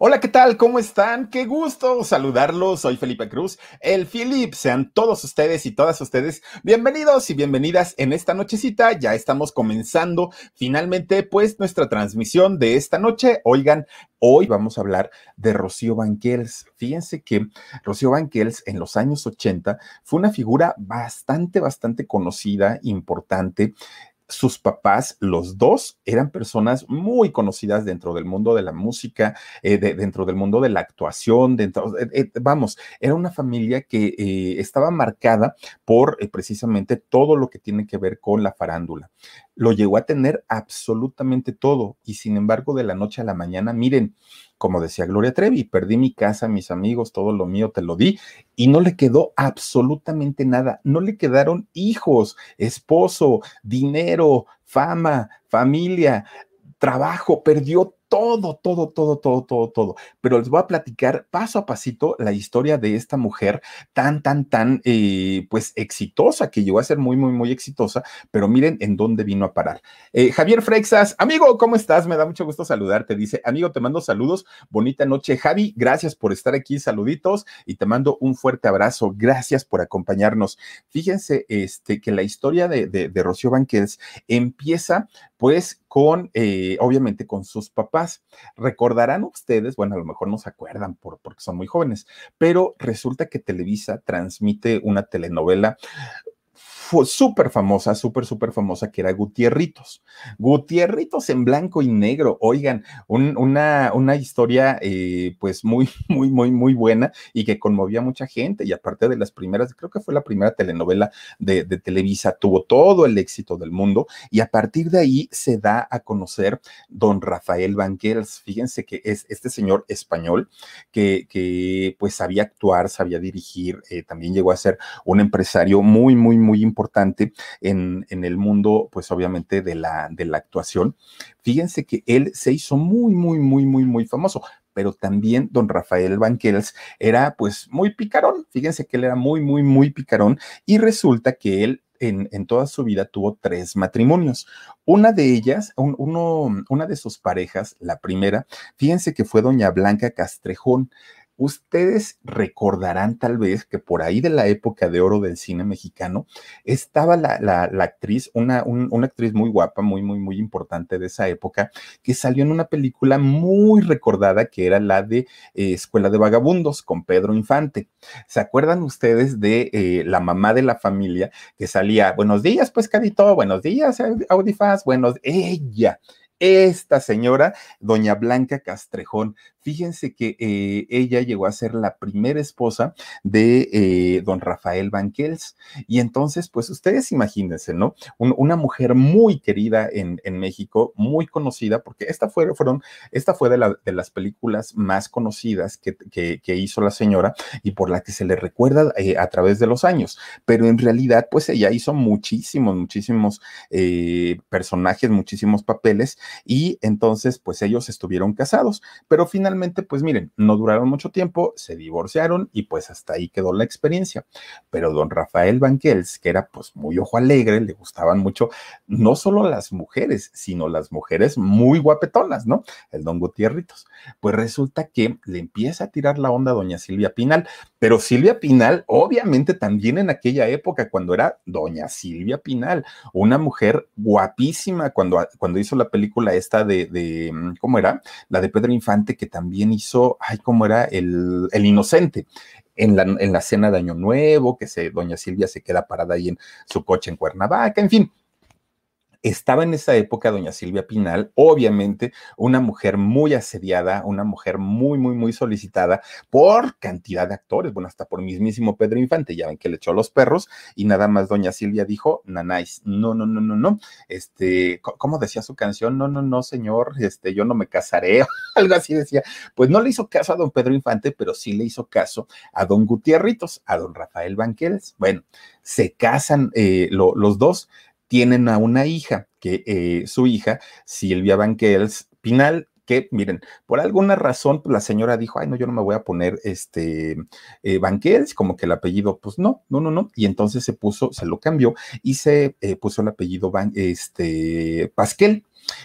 Hola, ¿qué tal? ¿Cómo están? Qué gusto saludarlos. Soy Felipe Cruz, el Philip. Sean todos ustedes y todas ustedes bienvenidos y bienvenidas en esta nochecita. Ya estamos comenzando finalmente pues nuestra transmisión de esta noche. Oigan, hoy vamos a hablar de Rocío Banquels. Fíjense que Rocío Banquels en los años 80 fue una figura bastante, bastante conocida, importante sus papás, los dos, eran personas muy conocidas dentro del mundo de la música, eh, dentro del mundo de la actuación, dentro, eh, eh, vamos, era una familia que estaba marcada por precisamente todo lo que tiene que ver con la farándula. Lo llegó a tener absolutamente todo y sin embargo de la noche a la mañana, miren, como decía Gloria Trevi, perdí mi casa, mis amigos, todo lo mío te lo di y no le quedó absolutamente nada. No le quedaron hijos, esposo, dinero, fama, familia, trabajo, perdió todo, todo, todo, todo, todo, todo. Pero les voy a platicar paso a pasito la historia de esta mujer tan, tan, tan, eh, pues exitosa, que llegó a ser muy, muy, muy exitosa, pero miren en dónde vino a parar. Eh, Javier Freixas, amigo, ¿cómo estás? Me da mucho gusto saludarte. Dice, amigo, te mando saludos, bonita noche. Javi, gracias por estar aquí, saluditos, y te mando un fuerte abrazo. Gracias por acompañarnos. Fíjense, este, que la historia de, de, Rocío Banquels empieza, pues, con, eh, obviamente, con sus papás. Recordarán ustedes, bueno, a lo mejor no se acuerdan por, porque son muy jóvenes, pero resulta que Televisa transmite una telenovela súper famosa, súper, súper famosa, que era Gutierritos. Gutierritos en blanco y negro. Oigan, una, una historia eh, pues muy, muy, muy, muy buena y que conmovía a mucha gente. Y aparte de las primeras, creo que fue la primera telenovela de, Televisa, tuvo todo el éxito del mundo. Y a partir de ahí se da a conocer don Rafael Banquels. Fíjense que es este señor español que, que pues sabía actuar, sabía dirigir, eh, también llegó a ser un empresario muy, muy, muy importante importante en, en el mundo, pues obviamente, de la, de la actuación. Fíjense que él se hizo muy, muy, muy, muy, muy famoso pero también don Rafael Banquels era pues muy picarón. Fíjense que él era muy, muy, muy picarón y resulta que él en, en, toda su vida tuvo tres matrimonios. Una de ellas, uno, una de sus parejas, la primera, fíjense que fue doña Blanca Castrejón. Ustedes recordarán tal vez que por ahí de la época de oro del cine mexicano estaba la, actriz, una, actriz muy guapa, muy, muy, muy importante de esa época, que salió en una película muy recordada que era la de eh, Escuela de Vagabundos con Pedro Infante. ¿Se acuerdan ustedes de eh, la mamá de la familia que salía, buenos días, pescadito, buenos días, Audifaz, buenos, ella, esta señora, doña Blanca Castrejón, Fíjense que eh, ella llegó a ser la primera esposa de eh, don Rafael Banquels. Y entonces, pues ustedes imagínense, ¿no? una mujer muy querida en, México, muy conocida, porque esta fue, fueron, esta fue de, de las películas más conocidas que, que, hizo la señora y por la que se le recuerda eh, a través de los años. Pero en realidad, pues ella hizo muchísimos, muchísimos personajes, muchísimos papeles y entonces, pues ellos estuvieron casados. Pero finalmente, pues miren, no duraron mucho tiempo, se divorciaron y pues hasta ahí quedó la experiencia. Pero don Rafael Banquels, que era pues muy ojo alegre, le gustaban mucho no solo las mujeres, sino las mujeres muy guapetonas, ¿no? El don Gutierritos. Pues resulta que le empieza a tirar la onda a doña Silvia Pinal, pero Silvia Pinal, obviamente también en aquella época, cuando era doña Silvia Pinal, una mujer guapísima, cuando, cuando hizo la película esta de, de, ¿cómo era? La de Pedro Infante, que también hizo, ay, ¿cómo era? El, el Inocente. En la, en la cena de Año Nuevo, que se, doña Silvia se queda parada ahí en su coche en Cuernavaca, en fin, estaba en esa época doña Silvia Pinal, obviamente una mujer muy asediada, una mujer muy, muy, muy solicitada por cantidad de actores, bueno, hasta por mismísimo Pedro Infante, ya ven que le echó los perros y nada más doña Silvia dijo, nanáis, no, no, no, no, no, este, ¿cómo decía su canción? No, no, no, señor, este, yo no me casaré, algo así decía. Pues no le hizo caso a don Pedro Infante, pero sí le hizo caso a don Gutierritos, a don Rafael Banqueles. Bueno, se casan eh, lo, los dos, tienen a una hija, que eh, su hija, Silvia Banquels Pinal, que miren, por alguna razón pues, la señora dijo, ay, no, yo no me voy a poner este eh, Banquels, como que el apellido, pues no, no, no, no, y entonces se puso, se lo cambió y se eh, puso el apellido Ban, este, Pasquel.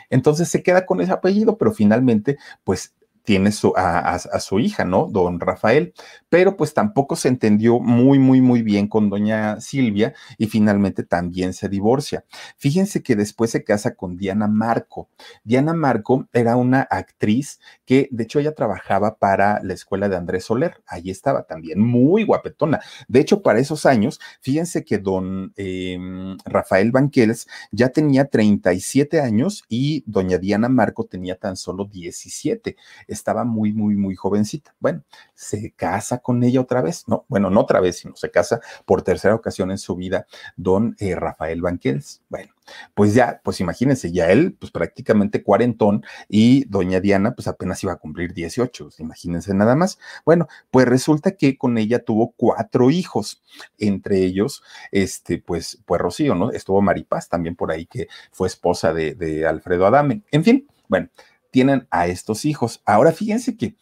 Entonces se queda con ese apellido, pero finalmente, pues tiene su, a, a, su hija, ¿no? Don Rafael, pero pues tampoco se entendió muy, muy, muy bien con doña Silvia y finalmente también se divorcia. Fíjense que después se casa con Diana Marco. Diana Marco era una actriz que, de hecho, ella trabajaba para la escuela de Andrés Soler. Allí estaba también muy guapetona. De hecho, para esos años, fíjense que don eh, Rafael Banquels ya tenía 37 años y doña Diana Marco tenía tan solo 17 estaba muy, muy, muy jovencita. Bueno, se casa con ella otra vez, no, bueno, no otra vez, sino se casa por tercera ocasión en su vida don eh, Rafael Banquels. Bueno, pues ya, pues imagínense, ya él, pues prácticamente cuarentón y doña Diana, pues apenas iba a cumplir 18, imagínense nada más. Bueno, pues resulta que con ella tuvo cuatro hijos, entre ellos, este, pues, pues Rocío, ¿no? Estuvo Maripaz también por ahí, que fue esposa de, de Alfredo Adame. En fin, bueno, tienen a estos hijos. Ahora fíjense que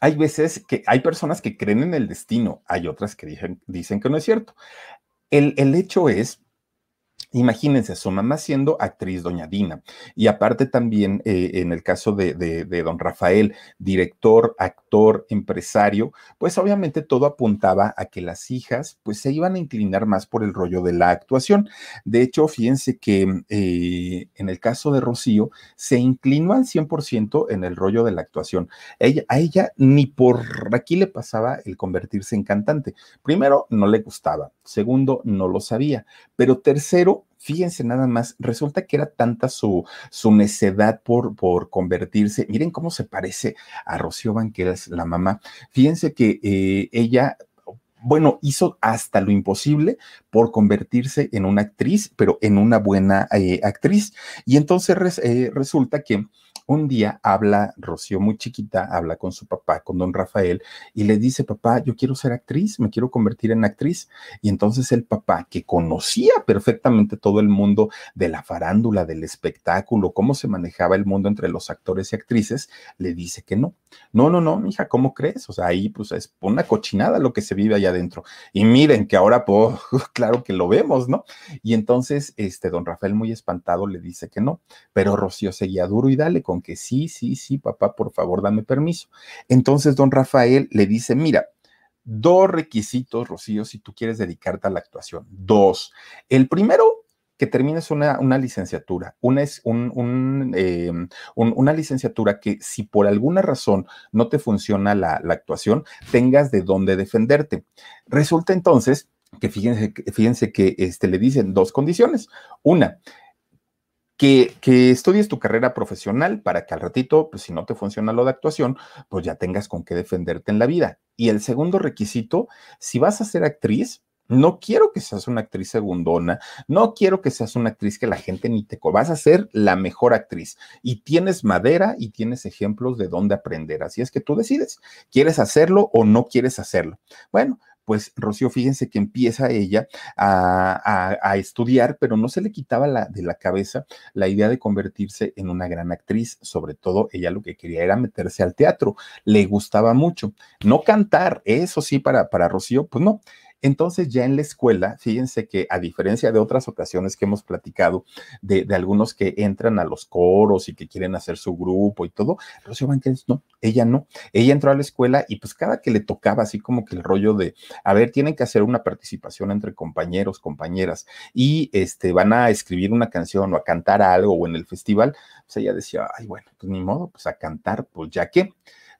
hay veces que hay personas que creen en el destino, hay otras que dicen, dicen que no es cierto. El, el hecho es Imagínense, su mamá siendo actriz, doña Dina, y aparte también eh, en el caso de, don Rafael, director, actor, empresario, pues obviamente todo apuntaba a que las hijas pues se iban a inclinar más por el rollo de la actuación. De hecho, fíjense que eh, en el caso de Rocío se inclinó al 100% en el rollo de la actuación. Ella, a ella ni por aquí le pasaba el convertirse en cantante. Primero, no le gustaba. Segundo, no lo sabía. Pero tercero, fíjense nada más, resulta que era tanta su, su necedad por, por convertirse. Miren cómo se parece a Rocío Banqueras, la mamá. Fíjense que eh, ella bueno, hizo hasta lo imposible por convertirse en una actriz, pero en una buena eh, actriz. Y entonces eh, resulta que un día habla Rocío muy chiquita, habla con su papá, con don Rafael, y le dice, papá, yo quiero ser actriz, me quiero convertir en actriz. Y entonces el papá, que conocía perfectamente todo el mundo de la farándula, del espectáculo, cómo se manejaba el mundo entre los actores y actrices, le dice que no. No, no, no, mija, ¿cómo crees? O sea, ahí pues es una cochinada lo que se vive allá adentro. Y miren que ahora, pues, claro que lo vemos, ¿no? Y entonces, este, don Rafael muy espantado le dice que no, pero Rocío seguía duro y dale con que sí, sí, sí, papá, por favor, dame permiso. Entonces, don Rafael le dice, mira, dos requisitos, Rocío, si tú quieres dedicarte a la actuación. Dos. El primero, que termines una, una licenciatura. Una es un, un, un, una licenciatura que si por alguna razón no te funciona la, la actuación, tengas de dónde defenderte. Resulta entonces que fíjense, fíjense que este, le dicen dos condiciones. Una, que, estudies tu carrera profesional para que al ratito, pues si no te funciona lo de actuación, pues ya tengas con qué defenderte en la vida. Y el segundo requisito, si vas a ser actriz, no quiero que seas una actriz segundona, no quiero que seas una actriz que la gente ni te... Vas a ser la mejor actriz y tienes madera y tienes ejemplos de dónde aprender. Así es que tú decides, ¿quieres hacerlo o no quieres hacerlo? Bueno, pues Rocío, fíjense que empieza ella a, estudiar, pero no se le quitaba la, de la cabeza la idea de convertirse en una gran actriz. Sobre todo, ella lo que quería era meterse al teatro. Le gustaba mucho. No cantar, eso sí, para, para Rocío, pues no. Entonces ya en la escuela, fíjense que a diferencia de otras ocasiones que hemos platicado de, algunos que entran a los coros y que quieren hacer su grupo y todo, Rocío Banquels no, ella no. Ella entró a la escuela y pues cada que le tocaba así como que el rollo de, a ver, tienen que hacer una participación entre compañeros, compañeras y este van a escribir una canción o a cantar algo o en el festival, pues ella decía, ay, bueno, pues ni modo, pues a cantar, pues ya que.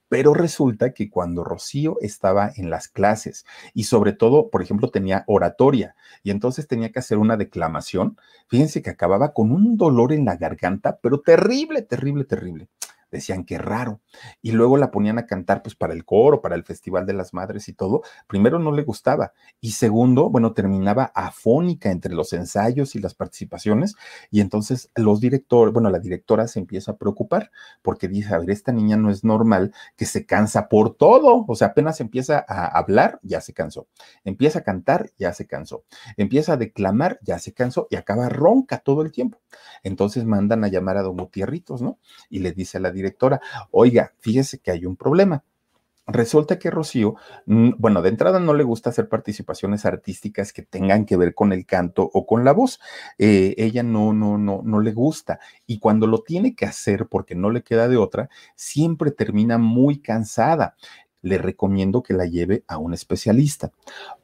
Pero resulta que cuando Rocío estaba en las clases y sobre todo, por ejemplo, tenía oratoria y entonces tenía que hacer una declamación, fíjense que acababa con un dolor en la garganta, pero terrible, terrible, terrible decían que raro. Y luego la ponían a cantar pues para el coro, para el Festival de las Madres y todo. Primero no le gustaba y segundo, bueno, terminaba afónica entre los ensayos y las participaciones y entonces los directores, bueno, la directora se empieza a preocupar porque dice, a ver, esta niña no es normal que se cansa por todo, o sea, apenas empieza a hablar, ya se cansó. Empieza a cantar, ya se cansó. Empieza a declamar, ya se cansó y acaba ronca todo el tiempo. Entonces mandan a llamar a Don Gutierritos, ¿no? Y le dice a la directora, oiga, fíjese que hay un problema. Resulta que Rocío, bueno, de entrada no le gusta hacer participaciones artísticas que tengan que ver con el canto o con la voz. Eh, ella no, no, no, no le gusta. Y cuando lo tiene que hacer porque no le queda de otra, siempre termina muy cansada le recomiendo que la lleve a un especialista.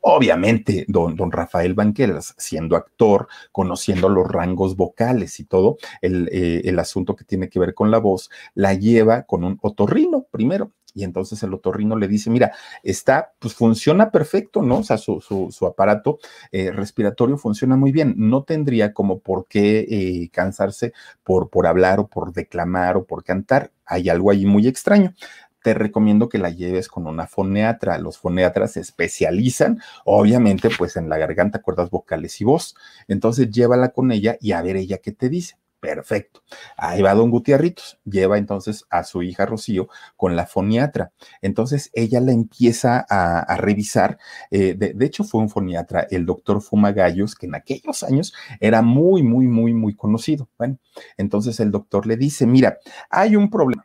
Obviamente, don, don Rafael Banqueras, siendo actor, conociendo los rangos vocales y todo, el, eh, el asunto que tiene que ver con la voz, la lleva con un otorrino primero. Y entonces el otorrino le dice, mira, está, pues funciona perfecto, ¿no? O sea, su, su, aparato eh, respiratorio funciona muy bien. No tendría como por qué eh, cansarse por, por hablar o por declamar o por cantar. Hay algo ahí muy extraño te recomiendo que la lleves con una foneatra. Los foneatras se especializan, obviamente, pues en la garganta, cuerdas vocales y voz. Entonces, llévala con ella y a ver ella qué te dice. Perfecto. Ahí va don Gutiérritos. Lleva entonces a su hija Rocío con la foniatra. Entonces ella la empieza a, revisar. Eh, de, de, hecho, fue un foniatra, el doctor Fumagallos, que en aquellos años era muy, muy, muy, muy conocido. Bueno, entonces el doctor le dice, mira, hay un problema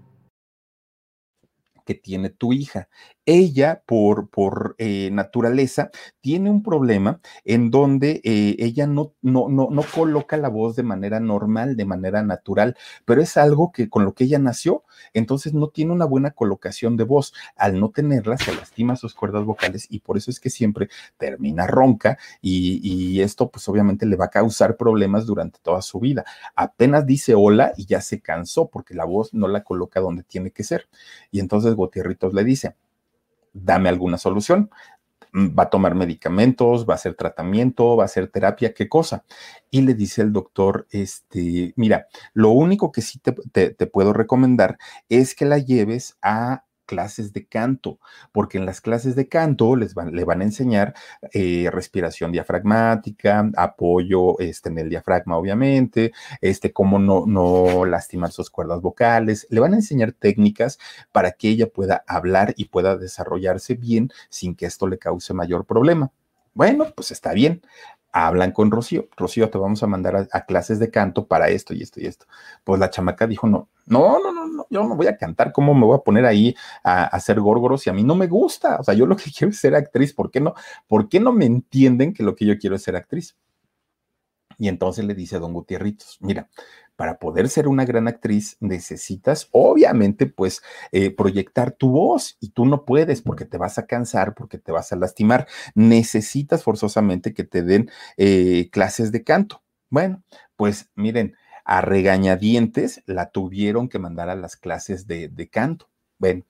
tiene tu hija. Ella por, por eh, naturaleza tiene un problema en donde eh, ella no, no, no, no coloca la voz de manera normal, de manera natural, pero es algo que con lo que ella nació, entonces no tiene una buena colocación de voz. Al no tenerla, se lastima sus cuerdas vocales y por eso es que siempre termina ronca y, esto pues obviamente le va a causar problemas durante toda su vida. Apenas dice hola y ya se cansó porque la voz no la coloca donde tiene que ser. Y entonces Gutierritos le dice, dame alguna solución. Mm, va a tomar medicamentos, va a hacer tratamiento, va a hacer terapia, ¿qué cosa? Y le dice el doctor, este, mira, lo único que sí te, te puedo recomendar es que la lleves a clases de canto, porque en las clases de canto les van, le van a enseñar eh, respiración diafragmática, apoyo este, en el diafragma, obviamente, este, cómo no, no lastimar sus cuerdas vocales, le van a enseñar técnicas para que ella pueda hablar y pueda desarrollarse bien sin que esto le cause mayor problema. Bueno, pues está bien hablan con Rocío. Rocío, te vamos a mandar a, clases de canto para esto y esto y esto. Pues la chamaca dijo, no, no, no, no, yo no voy a cantar, ¿cómo me voy a poner ahí a, hacer górgoros? Y a mí no me gusta, o sea, yo lo que quiero es ser actriz, ¿por qué no? ¿Por qué no me entienden que lo que yo quiero es ser actriz? Y entonces le dice a don Gutierritos, mira, para poder ser una gran actriz necesitas, obviamente, pues eh, proyectar tu voz y tú no puedes porque te vas a cansar, porque te vas a lastimar. Necesitas forzosamente que te den eh, clases de canto. Bueno, pues miren, a regañadientes la tuvieron que mandar a las clases de, de canto. Bueno,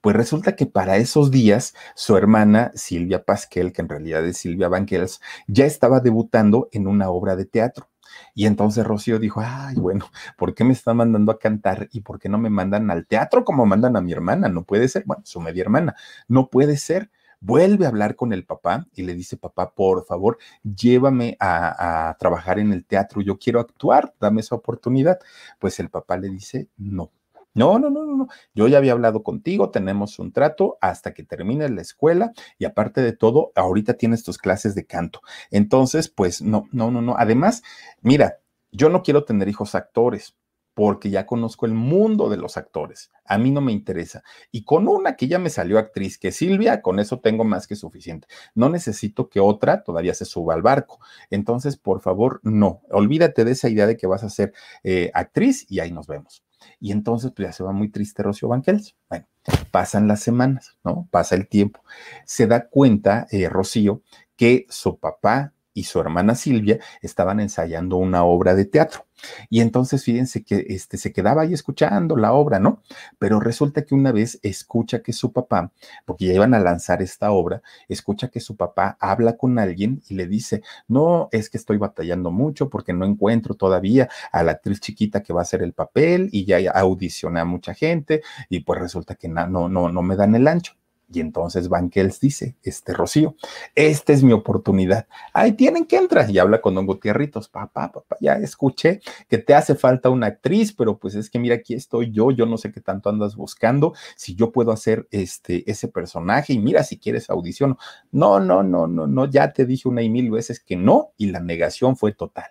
pues resulta que para esos días su hermana Silvia Pasquel, que en realidad es Silvia Banquels, ya estaba debutando en una obra de teatro. Y entonces Rocío dijo, ay, bueno, ¿por qué me están mandando a cantar y por qué no me mandan al teatro como mandan a mi hermana? No puede ser, bueno, su media hermana, no puede ser. Vuelve a hablar con el papá y le dice, papá, por favor, llévame a, trabajar en el teatro, yo quiero actuar, dame esa oportunidad. Pues el papá le dice, no, no, no, no, no, no. Yo ya había hablado contigo, tenemos un trato hasta que termines la escuela y aparte de todo, ahorita tienes tus clases de canto. Entonces, pues no, no, no, no. Además, mira, yo no quiero tener hijos actores porque ya conozco el mundo de los actores. A mí no me interesa. Y con una que ya me salió actriz, que Silvia, con eso tengo más que suficiente. No necesito que otra todavía se suba al barco. Entonces, por favor, no. Olvídate de esa idea de que vas a ser eh, actriz y ahí nos vemos. Y entonces, pues ya se va muy triste Rocío Banquels. Bueno, pasan las semanas, ¿no? Pasa el tiempo. Se da cuenta eh, Rocío que su papá y su hermana Silvia estaban ensayando una obra de teatro. Y entonces fíjense que este, se quedaba ahí escuchando la obra, ¿no? Pero resulta que una vez escucha que su papá, porque ya iban a lanzar esta obra, escucha que su papá habla con alguien y le dice, no, es que estoy batallando mucho porque no encuentro todavía a la actriz chiquita que va a hacer el papel y ya audiciona a mucha gente y pues resulta que no, no, no me dan el ancho. Y entonces Banquels dice, este Rocío, esta es mi oportunidad. Ahí tienen que entrar. Y habla con Don Gutierritos, papá, papá, ya escuché que te hace falta una actriz, pero pues es que mira, aquí estoy yo, yo no sé qué tanto andas buscando, si yo puedo hacer este, ese personaje y mira si quieres audición. No, no, no, no, no, ya te dije una y mil veces que no y la negación fue total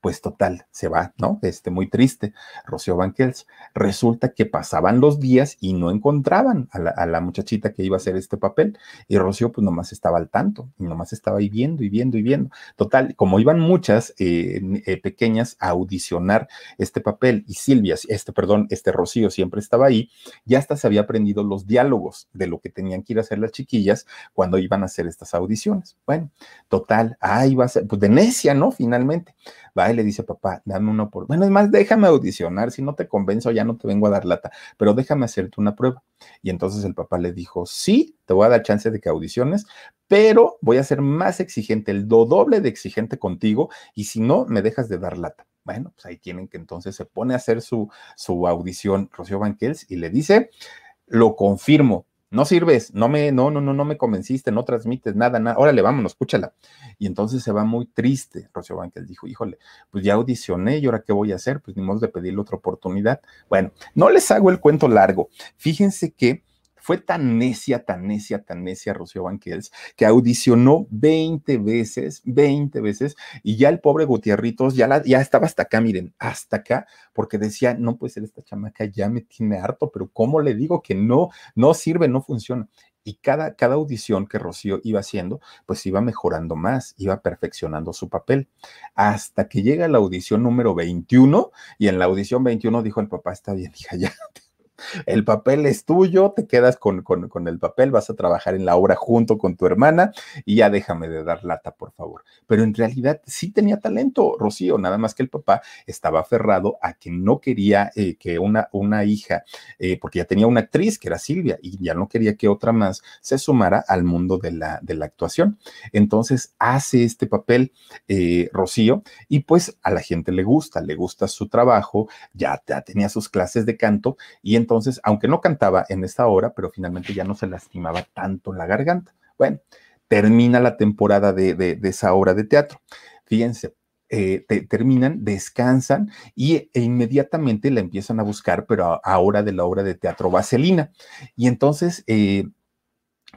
pues total, se va, ¿no? Este, muy triste, Rocío Banquels. Resulta que pasaban los días y no encontraban a la, muchachita que iba a hacer este papel. Y Rocío, pues nomás estaba al tanto, y nomás estaba ahí viendo y viendo y viendo. Total, como iban muchas eh, eh, pequeñas a audicionar este papel, y Silvia, este, perdón, este Rocío siempre estaba ahí, ya hasta se había aprendido los diálogos de lo que tenían que ir a hacer las chiquillas cuando iban a hacer estas audiciones. Bueno, total, ahí va a ser, pues de necia, ¿no? Finalmente va y le dice, papá, dame una por... Bueno, es más, déjame audicionar, si no te convenzo ya no te vengo a dar lata, pero déjame hacerte una prueba. Y entonces el papá le dijo, sí, te voy a dar chance de que audiciones, pero voy a ser más exigente, el doble de exigente contigo, y si no, me dejas de dar lata. Bueno, pues ahí tienen que entonces se pone a hacer su, su audición Rocío Banquels y le dice, lo confirmo, no sirves, no me, no, no, no, no me convenciste, no transmites nada, nada, órale, vámonos, escúchala. Y entonces se va muy triste, Rocío Banquel dijo, híjole, pues ya audicioné y ahora qué voy a hacer, pues ni modo de pedirle otra oportunidad. Bueno, no les hago el cuento largo, fíjense que fue tan necia, tan necia, tan necia Rocío Banquels, que audicionó 20 veces, 20 veces, y ya el pobre Gutierritos ya, ya estaba hasta acá, miren, hasta acá, porque decía, no puede ser esta chamaca, ya me tiene harto, pero ¿cómo le digo que no, no sirve, no funciona? y cada, cada audición que Rocío iba haciendo, pues iba mejorando más, iba perfeccionando su papel, hasta que llega la audición número 21 y en la audición 21 dijo el papá, está bien, hija, ya el papel es tuyo, te quedas con, con, el papel, vas a trabajar en la obra junto con tu hermana y ya déjame de dar lata, por favor. Pero en realidad sí tenía talento, Rocío, nada más que el papá estaba aferrado a que no quería eh, que una, una hija, eh, porque ya tenía una actriz que era Silvia y ya no quería que otra más se sumara al mundo de la, de la actuación. Entonces hace este papel eh, Rocío y pues a la gente le gusta, le gusta su trabajo, ya, ya tenía sus clases de canto y entonces, aunque no cantaba en esta hora, pero finalmente ya no se lastimaba tanto la garganta. Bueno, termina la temporada de, esa obra de teatro. Fíjense, eh, terminan, descansan y e inmediatamente la empiezan a buscar, pero ahora de la obra de teatro Vaselina. Y entonces eh,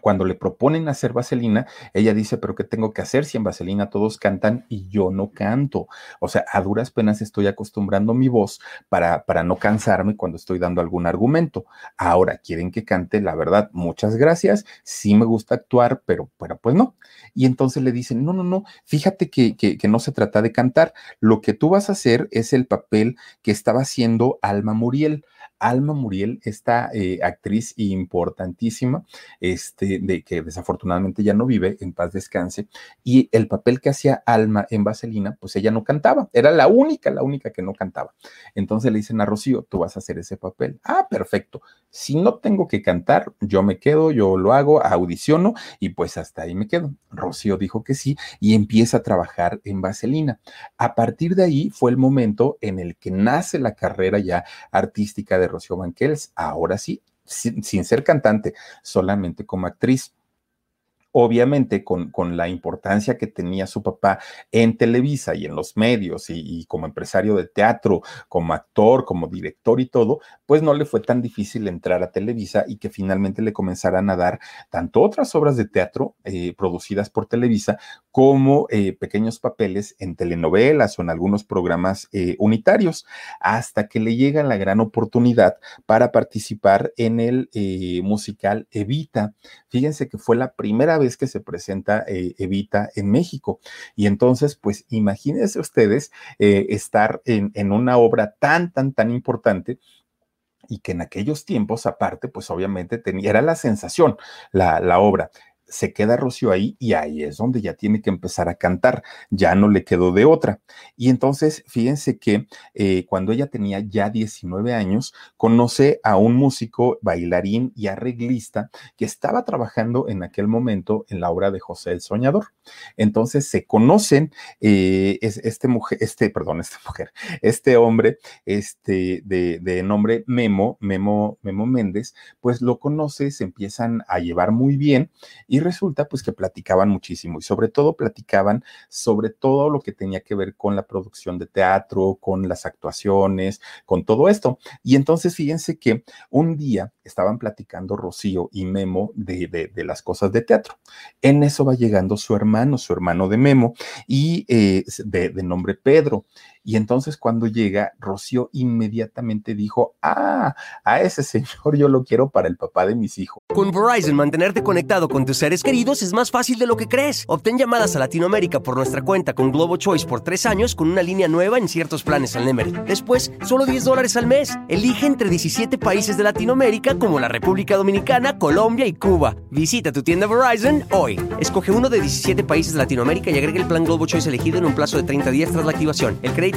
cuando le proponen hacer vaselina, ella dice, pero ¿qué tengo que hacer si en vaselina todos cantan y yo no canto? O sea, a duras penas estoy acostumbrando mi voz para, para no cansarme cuando estoy dando algún argumento. Ahora, quieren que cante, la verdad, muchas gracias, sí me gusta actuar, pero, pero pues no. Y entonces le dicen, no, no, no, fíjate que, que, que no se trata de cantar, lo que tú vas a hacer es el papel que estaba haciendo Alma Muriel. Alma Muriel, esta eh, actriz importantísima, este, de que desafortunadamente ya no vive, en paz descanse, y el papel que hacía Alma en Vaselina, pues ella no cantaba, era la única, la única que no cantaba. Entonces le dicen a Rocío, tú vas a hacer ese papel. Ah, perfecto. Si no tengo que cantar, yo me quedo, yo lo hago, audiciono y pues hasta ahí me quedo. Rocío dijo que sí y empieza a trabajar en Vaselina. A partir de ahí fue el momento en el que nace la carrera ya artística de Rocío Banquels, ahora sí, sin, sin ser cantante, solamente como actriz. Obviamente con, con, la importancia que tenía su papá en Televisa y en los medios y, como empresario de teatro, como actor, como director y todo, pues no le fue tan difícil entrar a Televisa y que finalmente le comenzaran a dar tanto otras obras de teatro eh, producidas por Televisa como eh, pequeños papeles en telenovelas o en algunos programas eh, unitarios, hasta que le llega la gran oportunidad para participar en el musical Evita. Fíjense que fue la primera vez que se presenta eh, Evita en México. Y entonces, pues imagínense ustedes eh, estar en, una obra tan, tan, tan importante y que en aquellos tiempos, aparte, pues obviamente tenía, era la sensación, la obra se queda Rocío ahí y ahí es donde ya tiene que empezar a cantar, ya no le quedó de otra. Y entonces, fíjense que eh, cuando ella tenía ya 19 años, conoce a un músico, bailarín y arreglista que estaba trabajando en aquel momento en la obra de José el Soñador. Entonces se conocen, eh, este mujer, este, perdón, esta mujer, este hombre, este de, nombre Memo, Memo, Memo Méndez, pues lo conoce, se empiezan a llevar muy bien y y resulta pues que platicaban muchísimo y sobre todo platicaban sobre todo lo que tenía que ver con la producción de teatro, con las actuaciones, con todo esto. Y entonces fíjense que un día estaban platicando Rocío y Memo de, de, las cosas de teatro. En eso va llegando su hermano, su hermano de Memo, y eh, de, de nombre Pedro. Y entonces cuando llega, Rocío inmediatamente dijo, ah, a ese señor yo lo quiero para el papá de mis hijos. Con Verizon, mantenerte conectado con tus seres queridos es más fácil de lo que crees. Obtén llamadas a Latinoamérica por nuestra cuenta con Globo Choice por tres años con una línea nueva en ciertos planes al Nemery. Después, solo 10 dólares al mes. Elige entre 17 países de Latinoamérica como la República Dominicana, Colombia y Cuba. Visita tu tienda Verizon hoy. Escoge uno de 17 países de Latinoamérica y agrega el plan Globo Choice elegido en un plazo de 30 días tras la activación. El crédito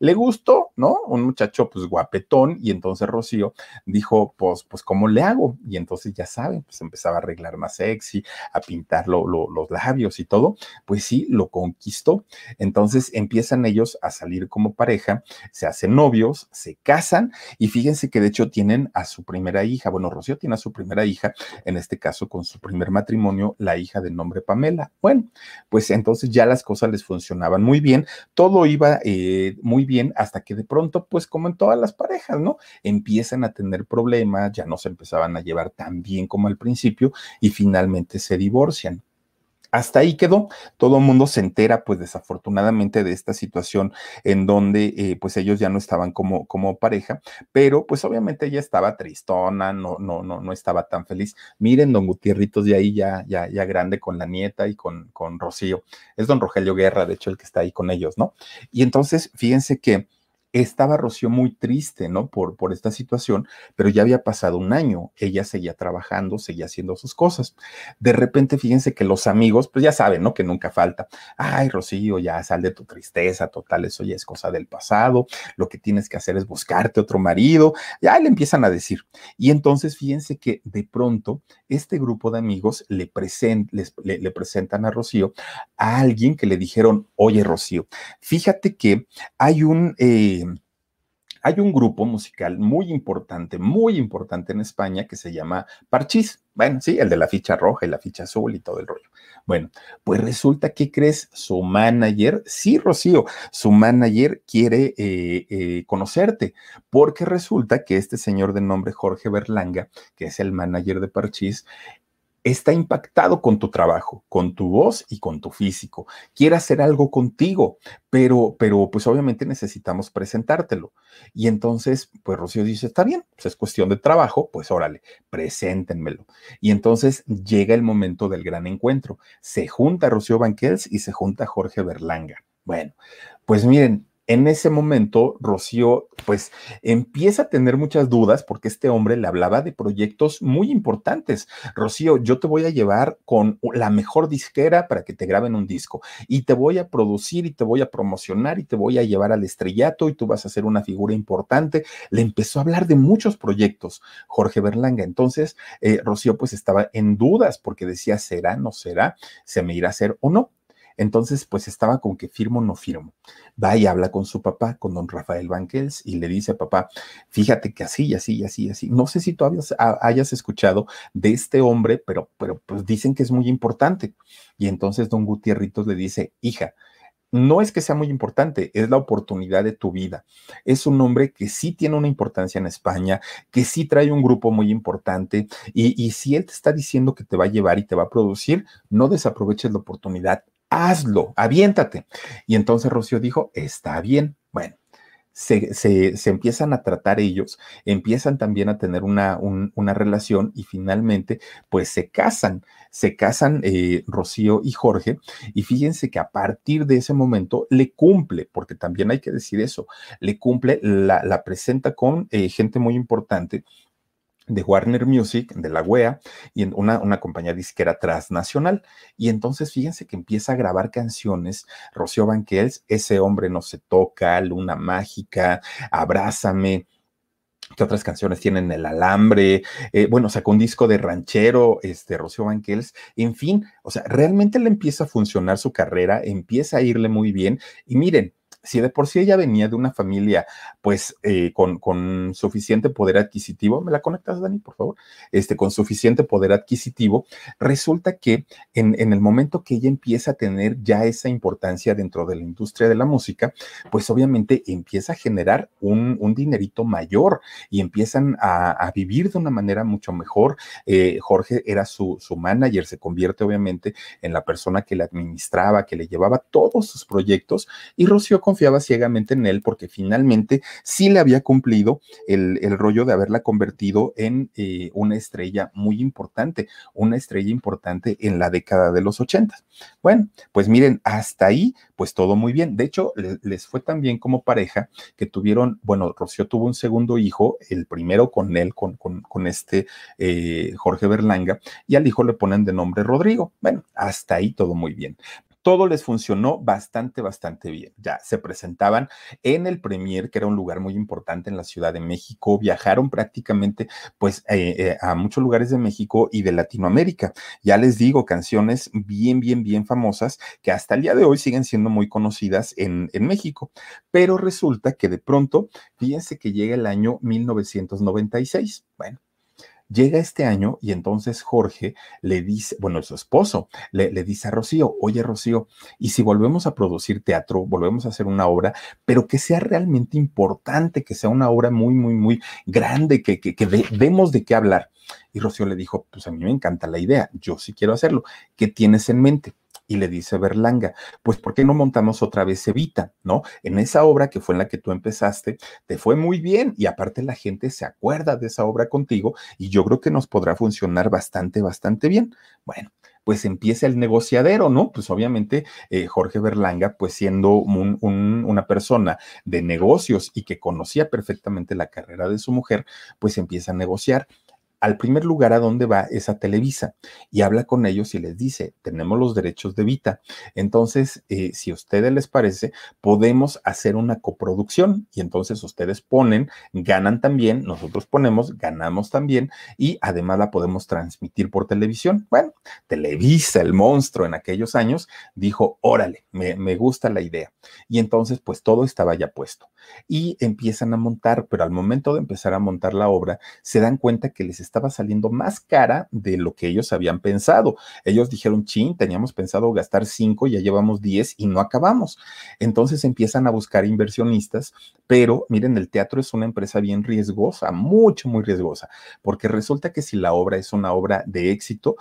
Le gustó, ¿no? Un muchacho pues guapetón y entonces Rocío dijo, pues, pues, ¿cómo le hago? Y entonces ya saben, pues empezaba a arreglar más sexy, a pintar los labios y todo, pues sí, lo conquistó. Entonces empiezan ellos a salir como pareja, se hacen novios, se casan y fíjense que de hecho tienen a su primera hija, bueno, Rocío tiene a su primera hija, en este caso con su primer matrimonio, la hija de nombre Pamela. Bueno, pues entonces ya las cosas les funcionaban muy bien, todo iba eh, muy bien bien hasta que de pronto, pues como en todas las parejas, ¿no? Empiezan a tener problemas, ya no se empezaban a llevar tan bien como al principio y finalmente se divorcian. Hasta ahí quedó. Todo el mundo se entera, pues desafortunadamente, de esta situación en donde, eh, pues ellos ya no estaban como, como pareja, pero pues obviamente ella estaba tristona, no, no, no, no estaba tan feliz. Miren, don Gutierritos de ahí ya, ya, ya grande con la nieta y con, con Rocío. Es don Rogelio Guerra, de hecho, el que está ahí con ellos, ¿no? Y entonces, fíjense que estaba Rocío muy triste, ¿no? Por, por esta situación, pero ya había pasado un año, ella seguía trabajando, seguía haciendo sus cosas. De repente, fíjense que los amigos, pues ya saben, ¿no? Que nunca falta. Ay, Rocío, ya sal de tu tristeza, total, eso ya es cosa del pasado, lo que tienes que hacer es buscarte otro marido, ya le empiezan a decir. Y entonces, fíjense que de pronto, este grupo de amigos le, le presentan a Rocío a alguien que le dijeron, oye, Rocío, fíjate que hay un... Eh, hay un grupo musical muy importante, muy importante en España que se llama Parchís. Bueno, sí, el de la ficha roja y la ficha azul y todo el rollo. Bueno, pues resulta que crees, su manager, sí, Rocío, su manager quiere eh, eh, conocerte, porque resulta que este señor de nombre Jorge Berlanga, que es el manager de Parchís, está impactado con tu trabajo, con tu voz y con tu físico. Quiere hacer algo contigo, pero, pero pues obviamente necesitamos presentártelo. Y entonces, pues Rocío dice, está bien, pues es cuestión de trabajo, pues órale, preséntenmelo. Y entonces llega el momento del gran encuentro. Se junta Rocío Banquels y se junta Jorge Berlanga. Bueno, pues miren, en ese momento, Rocío, pues empieza a tener muchas dudas porque este hombre le hablaba de proyectos muy importantes. Rocío, yo te voy a llevar con la mejor disquera para que te graben un disco y te voy a producir y te voy a promocionar y te voy a llevar al estrellato y tú vas a ser una figura importante. Le empezó a hablar de muchos proyectos, Jorge Berlanga. Entonces, eh, Rocío pues estaba en dudas porque decía, ¿será, no será? ¿Se me irá a hacer o no? Entonces, pues estaba con que firmo o no firmo. Va y habla con su papá, con don Rafael Banquels, y le dice, papá, fíjate que así, así, así, así. No sé si tú hayas escuchado de este hombre, pero, pero pues dicen que es muy importante. Y entonces don Gutierritos le dice, hija, no es que sea muy importante, es la oportunidad de tu vida. Es un hombre que sí tiene una importancia en España, que sí trae un grupo muy importante y, y, si él te está diciendo que te va a llevar y te va a producir, no desaproveches la oportunidad hazlo, aviéntate. Y entonces Rocío dijo, está bien. Bueno, se, se, empiezan a tratar ellos, empiezan también a tener una, una relación y finalmente pues se casan, se casan eh, Rocío y Jorge y fíjense que a partir de ese momento le cumple, porque también hay que decir eso, le cumple, la, la presenta con eh, gente muy importante de Warner Music, de la UEA, y en una, una compañía disquera transnacional. Y entonces fíjense que empieza a grabar canciones, Rocío Banquels, Ese hombre no se toca, Luna Mágica, Abrázame, ¿Qué otras canciones tienen? El Alambre, eh, bueno, sacó un disco de ranchero, este, Rocío Banquels, en fin, o sea, realmente le empieza a funcionar su carrera, empieza a irle muy bien. Y miren, si de por sí ella venía de una familia, pues, eh, con, con, suficiente poder adquisitivo, ¿me la conectas, Dani, por favor? Este, con suficiente poder adquisitivo, resulta que en, en el momento que ella empieza a tener ya esa importancia dentro de la industria de la música, pues obviamente empieza a generar un, un dinerito mayor y empiezan a, a, vivir de una manera mucho mejor. Eh, Jorge era su, su manager, se convierte obviamente en la persona que le administraba, que le llevaba todos sus proyectos y Rocío confiaba ciegamente en él porque finalmente sí le había cumplido el, rollo de haberla convertido en eh, una estrella muy importante, una estrella importante en la década de los 80. Bueno, pues miren, hasta ahí, pues todo muy bien. De hecho, les, fue tan bien como pareja que tuvieron, bueno, Rocío tuvo un segundo hijo, el primero con él, con este eh, Jorge Berlanga, y al hijo le ponen de nombre Rodrigo. Bueno, hasta ahí todo muy bien todo les funcionó bastante, bastante bien. Ya se presentaban en el Premier, que era un lugar muy importante en la Ciudad de México, viajaron prácticamente pues eh, eh, a muchos lugares de México y de Latinoamérica. Ya les digo, canciones bien, bien, bien famosas que hasta el día de hoy siguen siendo muy conocidas en, en México. Pero resulta que de pronto, fíjense que llega el año 1996. Bueno, Llega este año y entonces Jorge le dice, bueno, su esposo le, dice a Rocío, oye Rocío, y si volvemos a producir teatro, volvemos a hacer una obra, pero que sea realmente importante, que sea una obra muy, muy, muy grande, que, que, que de, demos de qué hablar. Y Rocío le dijo, pues a mí me encanta la idea, yo sí quiero hacerlo. ¿Qué tienes en mente? Y le dice Berlanga, pues ¿por qué no montamos otra vez Evita, no? En esa obra que fue en la que tú empezaste, te fue muy bien y aparte la gente se acuerda de esa obra contigo y yo creo que nos podrá funcionar bastante, bastante bien. Bueno, pues empieza el negociadero, ¿no? Pues obviamente eh, Jorge Berlanga, pues siendo un, un, una persona de negocios y que conocía perfectamente la carrera de su mujer, pues empieza a negociar al primer lugar a donde va es a Televisa y habla con ellos y les dice, tenemos los derechos de Vita. Entonces, eh, si a ustedes les parece, podemos hacer una coproducción y entonces ustedes ponen, ganan también, nosotros ponemos, ganamos también y además la podemos transmitir por televisión. Bueno, Televisa, el monstruo en aquellos años, dijo, órale, me, me gusta la idea. Y entonces, pues todo estaba ya puesto. Y empiezan a montar, pero al momento de empezar a montar la obra, se dan cuenta que les estaba saliendo más cara de lo que ellos habían pensado. Ellos dijeron, chin, teníamos pensado gastar cinco, ya llevamos diez y no acabamos. Entonces empiezan a buscar inversionistas, pero miren, el teatro es una empresa bien riesgosa, mucho, muy riesgosa, porque resulta que si la obra es una obra de éxito,